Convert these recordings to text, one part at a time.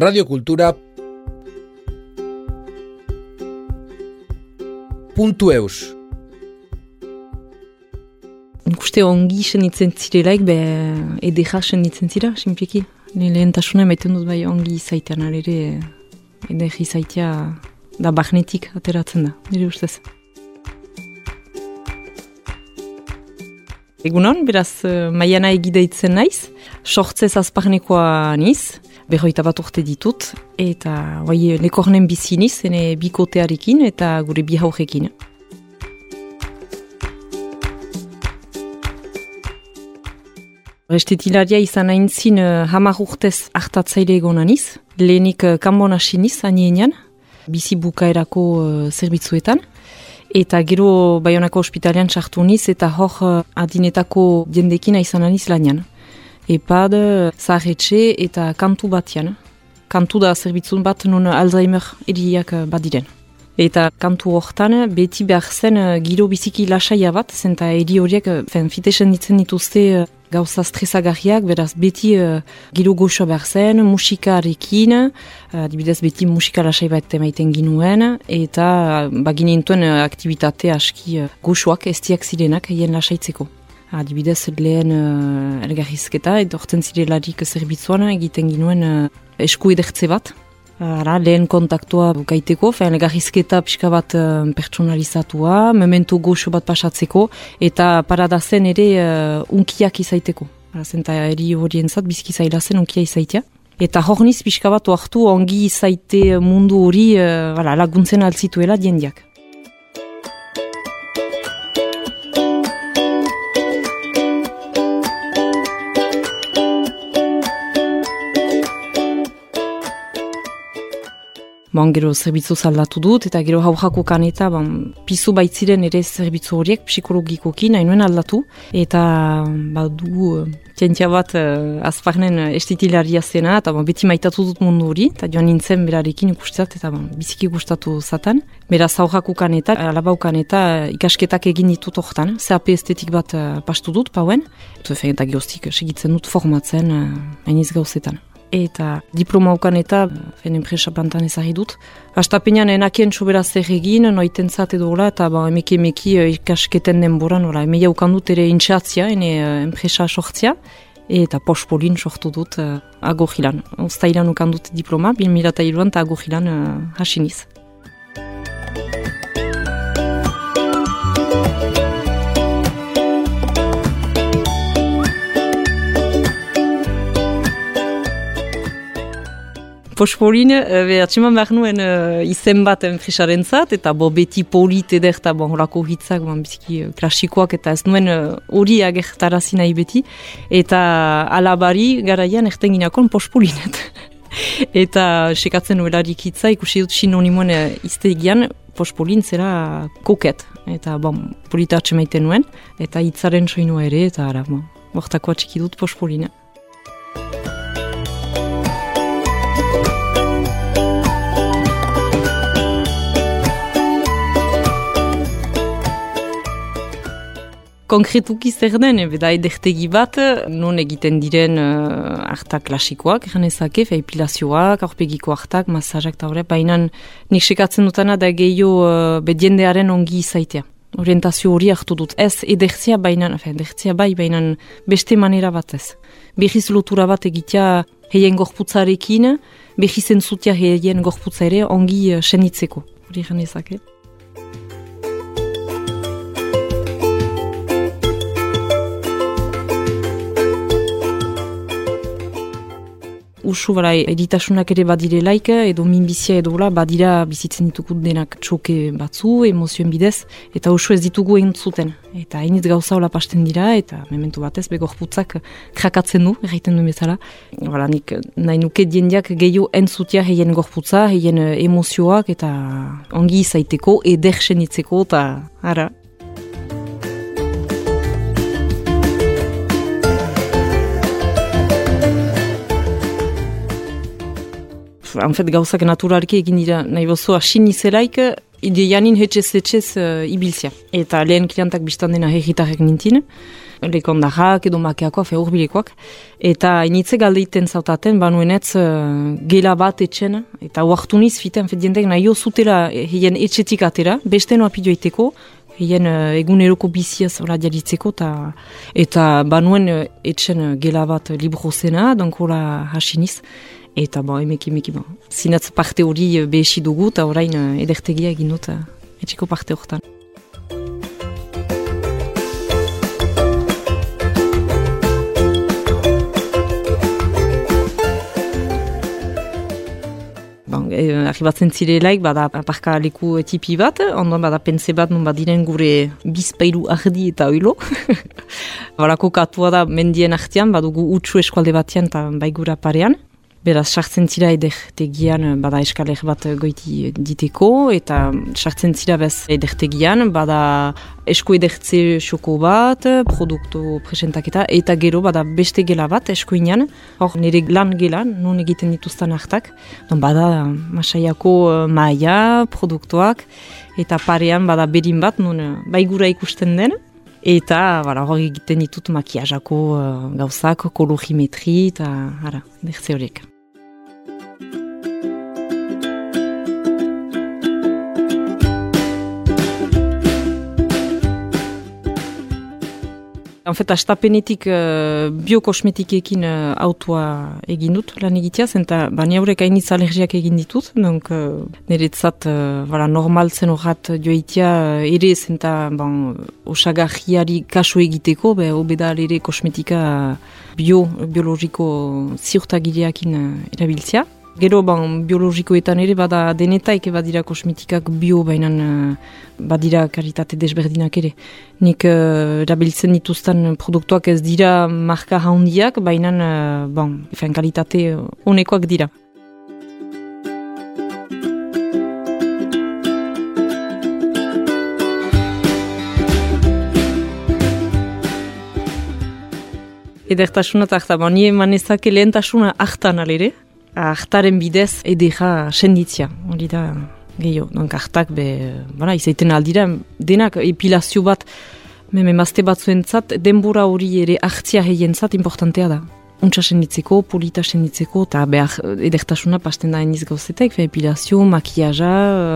radiokultura puntu eus Ikuste ongi senitzen zirelaik, be edera senitzen zira, simpliki. Ne lehentasuna maiten dut bai ongi izaitean, ere edera izaitea da bagnetik ateratzen da, nire ustez. Egunon, beraz, maiana egideitzen naiz, sortzez azparnekoa niz, berroita bat urte ditut, eta bai, lekornen biziniz, ene bikotearekin eta gure bi haurekin. Estetilaria izan hain zin uh, hamar urtez hartatzaile egonaniz, lehenik uh, kanbon asiniz, anienean, bizi bukaerako uh, zerbitzuetan, eta gero Bayonako ospitalean sartu niz, eta hor uh, adinetako jendekin izan aniz lanian. Epad, zahetxe eta kantu batian. Kantu da zerbitzun bat nun Alzheimer eriak uh, badiren. Eta kantu hortan, beti behar zen uh, giro biziki lasaia bat, zenta eri horiek, uh, fitesen ditzen dituzte uh, gauza stresagarriak, beraz beti uh, giro goxoa behar zen, musikarekin, uh, adibidez beti musika lasai bat emaiten ginuen, eta uh, baginintuen uh, aktivitate aski uh, goxoak estiak zirenak hien lasaitzeko. Adibidez lehen uh, elgarrizketa, edo orten zirelarik zerbitzuan egiten ginuen uh, esku edertze bat, Ara, lehen kontaktua gaiteko, fean egarrizketa pixka bat uh, pertsonalizatua, memento goxo bat pasatzeko, eta parada zen ere uh, unkiak izaiteko. Zenta eri horien zat, bizki zaila zen unkia izaitea. Eta hor niz pixka bat oartu ongi izaite mundu hori uh, laguntzen altzituela diendiak. Bon, gero zerbitzu zaldatu dut, eta gero haujako kaneta, bon, pizu baitziren ere zerbitzu horiek psikologikoki nahi nuen aldatu. Eta badu tientia bat uh, azparnen estitilaria zena, eta bon, beti maitatu dut mundu hori, eta joan nintzen berarekin ikustat, eta bon, biziki gustatu zatan. Beraz haujako kaneta, alabau kaneta ikasketak egin ditut horretan, CAP estetik bat uh, pastu dut, pauen. Eta, eta geroztik segitzen dut formatzen, uh, hainiz gauzetan eta diploma ukan eta fen enpresa plantan ezagri dut. Astapenean enakien sobera zer egin, noiten zate dola, eta ba, emeki emeki uh, ikasketen denbora, nola, emeia ukan dut ere intxatzia, ene uh, enpresa sortzia, eta pospolin sortu dut uh, agogilan. Oztailan ukan dut diploma, bin milata iruan, eta agogilan uh, hasiniz. Pospolin, uh, atseman behar nuen uh, izen bat enpresaren zat, eta bo beti polit eder eta bon, horako hitzak bon, biziki uh, klasikoak, eta ez nuen hori uh, agertarazi nahi beti, eta alabari garaian erten ginakon pospolinet. eta sekatzen nuelarik hitza, ikusi dut sinonimoen uh, iztegian, pospolin zera koket, eta bon, polita atsemaiten nuen, eta hitzaren soinua ere, eta ara, bon, bortako atxiki dut pospolinet. Konkretuki zer den, beda edertegi bat, non egiten diren uh, hartak klasikoak, genezake, epilazioak, aurpegiko hartak, masajak eta horre, baina nik sekatzen dutana da gehiago uh, bediendearen ongi izaitea. Orientazio hori hartu dut. Ez edertzia baina, edertzia bai, baina beste manera bat ez. Behiz lotura bat egitea heien gorputzarekin, behiz entzutia heien gorputza ere ongi uh, senitzeko. Hori genezake. Usu bara editasunak ere badire laik, edo minbizia edo la, badira bizitzen ditugu denak txoke batzu, emozioen bidez, eta usu ez ditugu egin zuten. Eta hainit gauza hola pasten dira, eta mementu batez, begor putzak krakatzen du, erraiten du bezala. Bara, nik nahi nuke diendiak gehiago entzutia heien gorputza, heien emozioak, eta ongi izaiteko, eder senitzeko, eta ara, anfet gauzak naturalki egin dira nahi bozu asin izelaik ideianin hetxez hetxez uh, ibiltzia. Eta lehen klientak biztan dena herritarrek nintin, lekondarrak edo makeakoa, fe urbilekoak. Eta initze galdeiten zautaten, banuenetz uh, gela bat etxen, eta huartu niz fiten, fet dientek nahi zutela hien etxetik atera, beste noa pidioiteko, hien uh, eguneroko biziaz ora dialitzeko, ta, eta banuen uh, etxen gela bat libro zena, donk hasiniz. Eta bo, emek emek bon. Zinatz parte hori behesi dugu, eta orain edertegia egin dut etxeko parte horretan. eh, arribatzen zirelaik, bada aparka leku tipi bat, ondoan bada pense bat, non badiren gure bizpailu ardi eta oilo. Balako katua da mendien artean, badugu utxu eskualde batean eta baigura parean. Beraz, sartzen zira edertegian bada eskaler bat goiti diteko, eta sartzen zira bez edertegian, bada esku edertze xoko bat, produktu presentaketa, eta gero bada beste gela bat eskoinan, hor nire lan gela, non egiten dituzten hartak, don bada masaiako uh, maia, produktuak, eta parean bada berin bat, non baigura ikusten den, Eta, bara, hori egiten ditut makiajako uh, gauzak, kologimetri, eta, ara, dertze horiek. En fait, astapenetik uh, biokosmetikekin uh, autua egin dut lan egitea, zenta bani haurek hainitz alergiak egin ditut, donc uh, niretzat uh, normal zen horrat joitea uh, ere zenta bon, osagajiari kaso egiteko, be, obeda ere kosmetika bio, biologiko ziurtagileakin uh, erabiltzea. Gero, ban, biologikoetan ere, bada denetaik badira kosmetikak bio, baina uh, badira karitate desberdinak ere. Nik uh, erabiltzen dituzten produktuak ez dira marka handiak, baina uh, bon, kalitate honekoak dira. Edertasuna eta ahta, bon, nire manezake lehentasuna ahtan alere, Artaren bidez edera senditzia, hori da gehiago. Donk artak be, bara, izaiten aldira, denak epilazio bat, meme mazte bat zuentzat, denbora hori ere hartzia heien zat importantea da. Untsa senditzeko, polita senditzeko, eta behar edertasuna pasten da eniz gauzetek, epilazio, makiaja,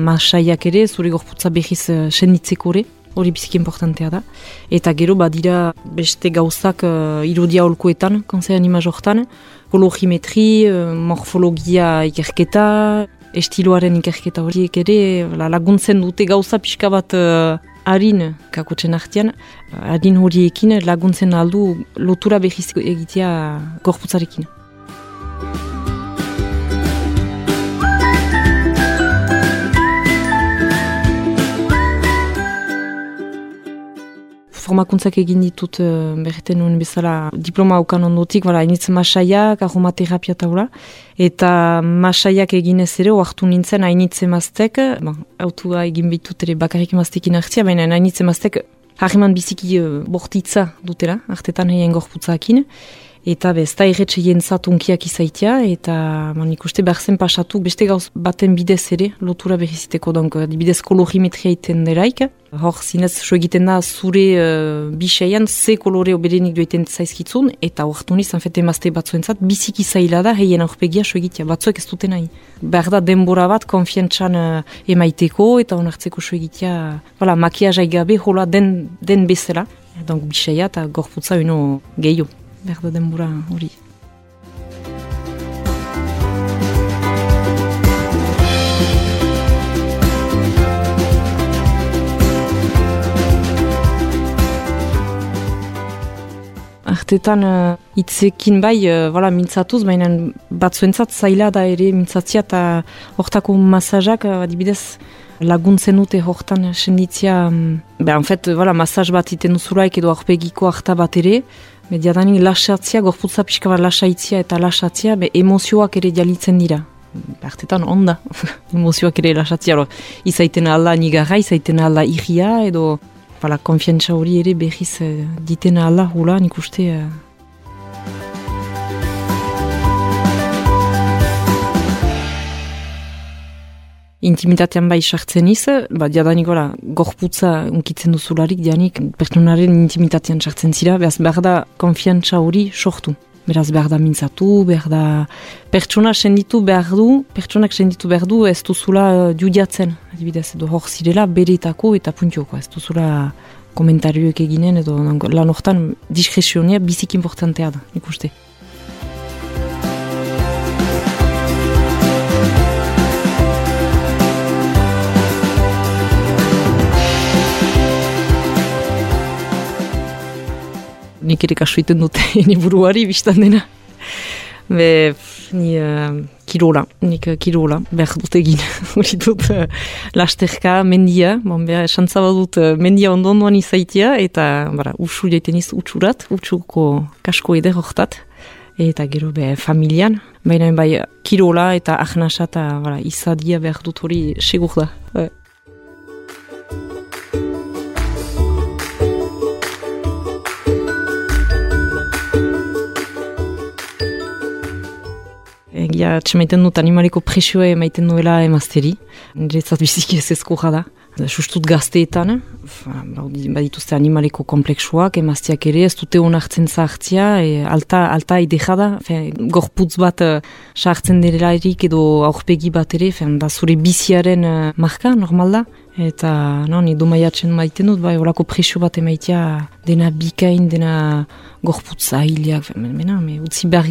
masaiak ere, zure gorputza behiz eh, senditzeko ere hori biziki importantea da. Eta gero badira beste gauzak uh, irodia holkoetan, konzean imaz hortan, kologimetri, uh, morfologia ikerketa, estiloaren ikerketa horiek ere, laguntzen dute gauza pixka bat uh, harin kakotzen artean, harin horiekin laguntzen aldu lotura behiz egitea gorputzarekin. Formakuntzak egin ditut uh, berreten nuen bezala diploma haukan ondotik, bera, initzen masaiak, aromaterapia taula, eta masaiak egin ez ere, oartu nintzen hainitze maztek, bon, autua egin bitut ere bakarrik maztekin hartzia, baina hainitze maztek harriman biziki uh, bortitza dutela, hartetan heien gorputzakin, eta bez, eta erretxe jentzat unkiak izaitia, eta man ikuste behar zen pasatu beste gauz baten bidez ere, lotura behiziteko, donk, bidez kologimetria iten deraik, hor zinez, so egiten da zure uh, biseian, ze kolore oberenik dueten zaizkitzun, eta hor niz, anfete emazte batzuentzat, biziki zaila da, heien aurpegia so egitea, batzuek ez duten nahi. Behar da denbora bat, konfientzan uh, emaiteko, eta onartzeko so egitea, voilà, makiazai gabe, hola den, den bezala, donk biseia eta gorputza uno gehiago behar da denbora hori. Artetan uh, itzekin bai, uh, voilà, mintzatuz, baina batzuentzat zaila da ere mintzatzia eta hortako masajak, uh, adibidez, laguntzen dute hortan senditzia, um, en fet, voilà, masaj bat iten uzuraik edo aurpegiko harta bat ere, Mediadanik lasatzia, gorputza pixka bat lasaitzia eta lasatzia, be emozioak ere jalitzen dira. Artetan onda, emozioak ere lasatzia. Izaiten alda nigarra, izaiten alda irria, edo pala, konfiantza hori ere behiz uh, diten alda hula nik uste uh, intimitatean bai sartzen iz, ba, jadanik gora, gorputza unkitzen duzularik, dianik, pertsonaren intimitatean sartzen zira, behaz behar da konfiantza hori sortu. Beraz behar da mintzatu, behar da pertsona senditu behar du, pertsonak senditu behar du ez duzula uh, diudiatzen, adibidez, edo hor zirela beretako eta puntioko, ez duzula komentarioek eginen, edo lan hortan diskresionia bizik importantea da, ikuste. Nik ere kasu iten dute ni buruari biztan dena. Be, ni uh, kirola, nik uh, kirola, behar dut egin, hori dut uh, lasterka, mendia, bon, behar esantza dut uh, mendia ondondoan izaitia, eta bara, usu jaiten iz utxurat, utxuko kasko eder horretat, eta gero be familian, baina bai kirola eta ahnasa eta bara, izadia behar dut hori segur da. Egia txemaiten dut animaliko presioa emaiten duela emazteri. Niretzat biziki ez ezko jada. Sustut gazteetan, badituzte animaliko kompleksuak, emaztiak ere, ez dute honartzen zahartzia, e, alta, alta idejada, gorputz bat uh, sartzen dira edo aurpegi bat ere, da zure biziaren uh, marka, normal da. Eta, no, ni domaiatzen maiten dut, bai, horako presio bat emaitea dena bikain, dena gorputza hiliak, mena, me, utzi behar,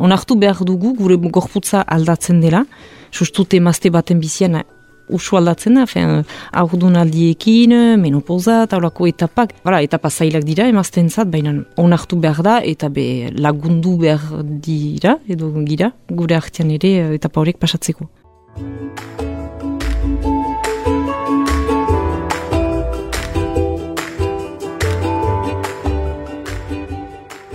onartu behar dugu, gure gorputza aldatzen dela, sustute emazte baten bizian usu aldatzen da, fen, aurdun aldiekin, menopoza, eta horako etapak, bara, etapa zailak dira emazten zat, baina onartu behar da, eta be lagundu behar dira, edo gira, gure artean ere etapa horiek pasatzeko.